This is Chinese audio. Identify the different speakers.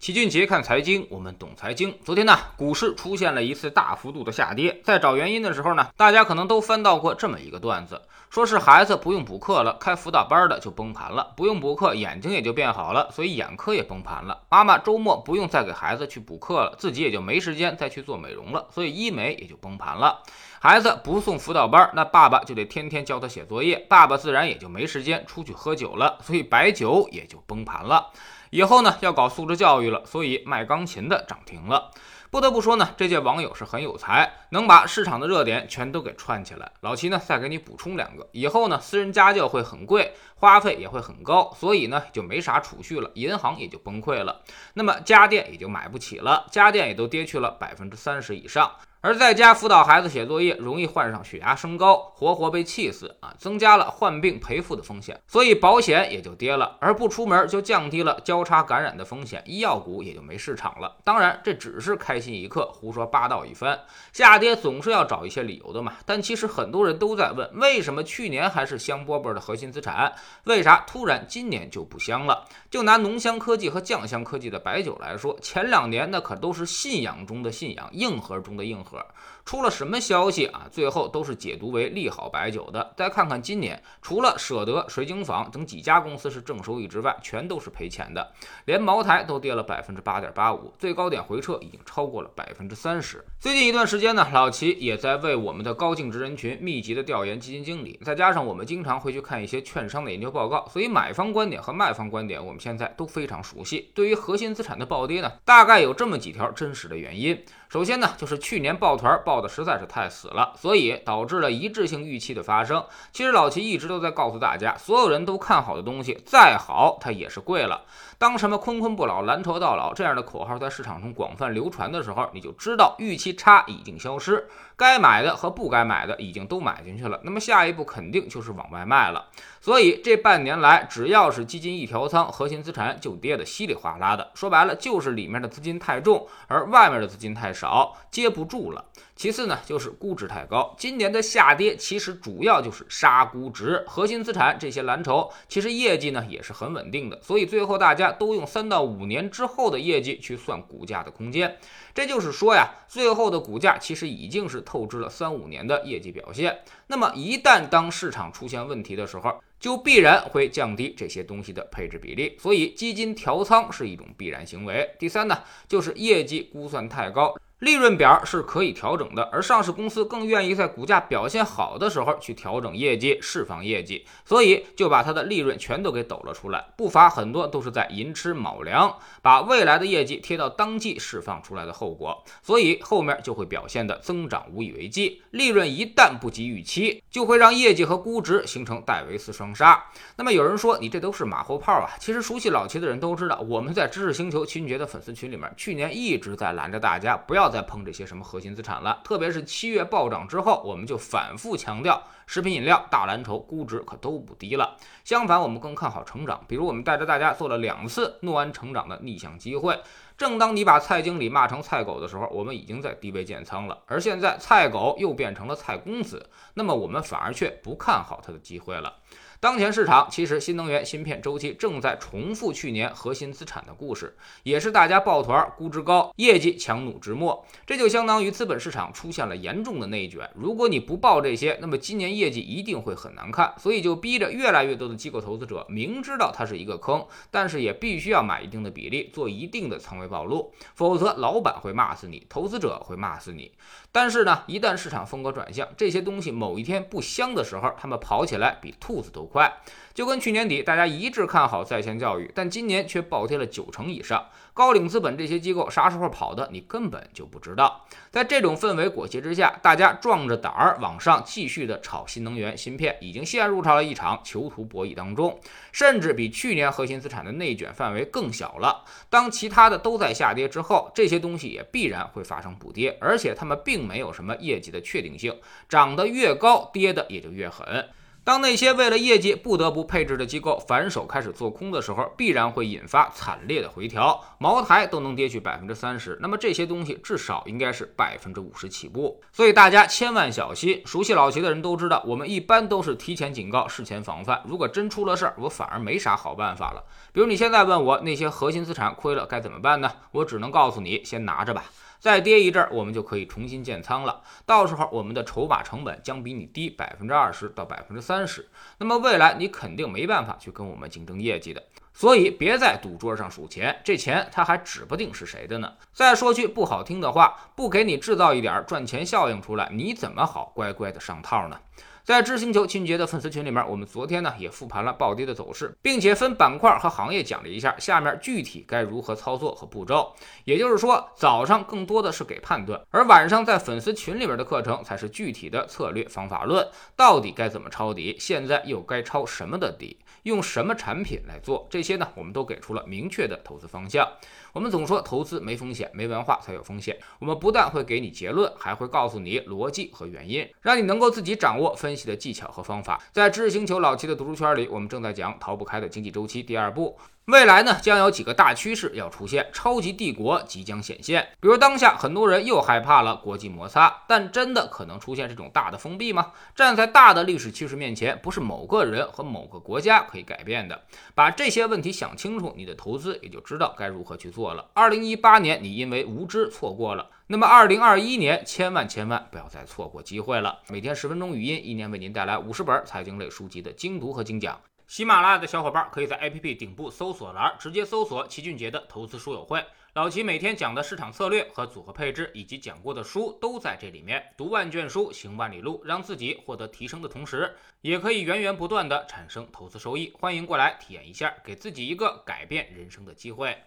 Speaker 1: 齐俊杰看财经，我们懂财经。昨天呢，股市出现了一次大幅度的下跌。在找原因的时候呢，大家可能都翻到过这么一个段子，说是孩子不用补课了，开辅导班的就崩盘了；不用补课，眼睛也就变好了，所以眼科也崩盘了。妈妈周末不用再给孩子去补课了，自己也就没时间再去做美容了，所以医美也就崩盘了。孩子不送辅导班，那爸爸就得天天教他写作业，爸爸自然也就没时间出去喝酒了，所以白酒也就崩盘了。以后呢要搞素质教育了，所以卖钢琴的涨停了。不得不说呢，这届网友是很有才，能把市场的热点全都给串起来。老齐呢再给你补充两个，以后呢私人家教会很贵，花费也会很高，所以呢就没啥储蓄了，银行也就崩溃了，那么家电也就买不起了，家电也都跌去了百分之三十以上。而在家辅导孩子写作业，容易患上血压升高，活活被气死啊，增加了患病赔付的风险，所以保险也就跌了，而不出门就降低了交叉感染的风险，医药股也就没市场了。当然，这只是开心一刻，胡说八道一番。下跌总是要找一些理由的嘛。但其实很多人都在问，为什么去年还是香饽饽的核心资产，为啥突然今年就不香了？就拿浓香科技和酱香科技的白酒来说，前两年那可都是信仰中的信仰，硬核中的硬核。盒出了什么消息啊？最后都是解读为利好白酒的。再看看今年，除了舍得、水晶坊等几家公司是正收益之外，全都是赔钱的。连茅台都跌了百分之八点八五，最高点回撤已经超过了百分之三十。最近一段时间呢，老齐也在为我们的高净值人群密集的调研基金经理，再加上我们经常会去看一些券商的研究报告，所以买方观点和卖方观点我们现在都非常熟悉。对于核心资产的暴跌呢，大概有这么几条真实的原因。首先呢，就是去年抱团抱的实在是太死了，所以导致了一致性预期的发生。其实老齐一直都在告诉大家，所有人都看好的东西，再好它也是贵了。当什么“坤坤不老，蓝筹到老”这样的口号在市场中广泛流传的时候，你就知道预期差已经消失，该买的和不该买的已经都买进去了。那么下一步肯定就是往外卖了。所以这半年来，只要是基金一调仓，核心资产就跌得稀里哗啦的。说白了，就是里面的资金太重，而外面的资金太少，接不住了。其次呢，就是估值太高。今年的下跌其实主要就是杀估值，核心资产这些蓝筹其实业绩呢也是很稳定的，所以最后大家都用三到五年之后的业绩去算股价的空间。这就是说呀，最后的股价其实已经是透支了三五年的业绩表现。那么一旦当市场出现问题的时候，就必然会降低这些东西的配置比例，所以基金调仓是一种必然行为。第三呢，就是业绩估算太高。利润表是可以调整的，而上市公司更愿意在股价表现好的时候去调整业绩、释放业绩，所以就把它的利润全都给抖了出来。不乏很多都是在寅吃卯粮，把未来的业绩贴到当季释放出来的后果，所以后面就会表现的增长无以为继。利润一旦不及预期，就会让业绩和估值形成戴维斯双杀。那么有人说你这都是马后炮啊？其实熟悉老齐的人都知道，我们在知识星球秦爵的粉丝群里面，去年一直在拦着大家不要。再碰这些什么核心资产了，特别是七月暴涨之后，我们就反复强调，食品饮料、大蓝筹估值可都不低了。相反，我们更看好成长。比如，我们带着大家做了两次诺安成长的逆向机会。正当你把蔡经理骂成菜狗的时候，我们已经在低位建仓了。而现在，菜狗又变成了蔡公子，那么我们反而却不看好他的机会了。当前市场其实新能源芯片周期正在重复去年核心资产的故事，也是大家抱团、估值高、业绩强弩之末，这就相当于资本市场出现了严重的内卷。如果你不报这些，那么今年业绩一定会很难看。所以就逼着越来越多的机构投资者明知道它是一个坑，但是也必须要买一定的比例，做一定的仓位暴露，否则老板会骂死你，投资者会骂死你。但是呢，一旦市场风格转向，这些东西某一天不香的时候，他们跑起来比兔子都。快，就跟去年底大家一致看好在线教育，但今年却暴跌了九成以上。高瓴资本这些机构啥时候跑的，你根本就不知道。在这种氛围裹挟之下，大家壮着胆儿往上继续的炒新能源芯片，已经陷入到了一场囚徒博弈当中，甚至比去年核心资产的内卷范围更小了。当其他的都在下跌之后，这些东西也必然会发生补跌，而且他们并没有什么业绩的确定性，涨得越高，跌的也就越狠。当那些为了业绩不得不配置的机构反手开始做空的时候，必然会引发惨烈的回调，茅台都能跌去百分之三十，那么这些东西至少应该是百分之五十起步，所以大家千万小心。熟悉老齐的人都知道，我们一般都是提前警告，事前防范。如果真出了事儿，我反而没啥好办法了。比如你现在问我那些核心资产亏了该怎么办呢？我只能告诉你，先拿着吧。再跌一阵儿，我们就可以重新建仓了。到时候我们的筹码成本将比你低百分之二十到百分之三十。那么未来你肯定没办法去跟我们竞争业绩的。所以别在赌桌上数钱，这钱他还指不定是谁的呢。再说句不好听的话，不给你制造一点赚钱效应出来，你怎么好乖乖的上套呢？在知星球清洁的粉丝群里面，我们昨天呢也复盘了暴跌的走势，并且分板块和行业讲了一下下面具体该如何操作和步骤。也就是说，早上更多的是给判断，而晚上在粉丝群里边的课程才是具体的策略方法论，到底该怎么抄底，现在又该抄什么的底，用什么产品来做，这些呢我们都给出了明确的投资方向。我们总说投资没风险，没文化才有风险。我们不但会给你结论，还会告诉你逻辑和原因，让你能够自己掌握分析的技巧和方法。在知识星球老七的读书圈里，我们正在讲《逃不开的经济周期》第二部。未来呢，将有几个大趋势要出现，超级帝国即将显现。比如当下很多人又害怕了国际摩擦，但真的可能出现这种大的封闭吗？站在大的历史趋势面前，不是某个人和某个国家改变的。把这些问题想清楚，你的投资也就知道该如何去做了。二零一八年你因为无知错过了，那么二零二一年千万千万不要再错过机会了。每天十分钟语音，一年为您带来五十本财经类书籍的精读和精讲。喜马拉雅的小伙伴可以在 APP 顶部搜索栏直接搜索齐俊杰的投资书友会，老齐每天讲的市场策略和组合配置，以及讲过的书都在这里面。读万卷书，行万里路，让自己获得提升的同时，也可以源源不断的产生投资收益。欢迎过来体验一下，给自己一个改变人生的机会。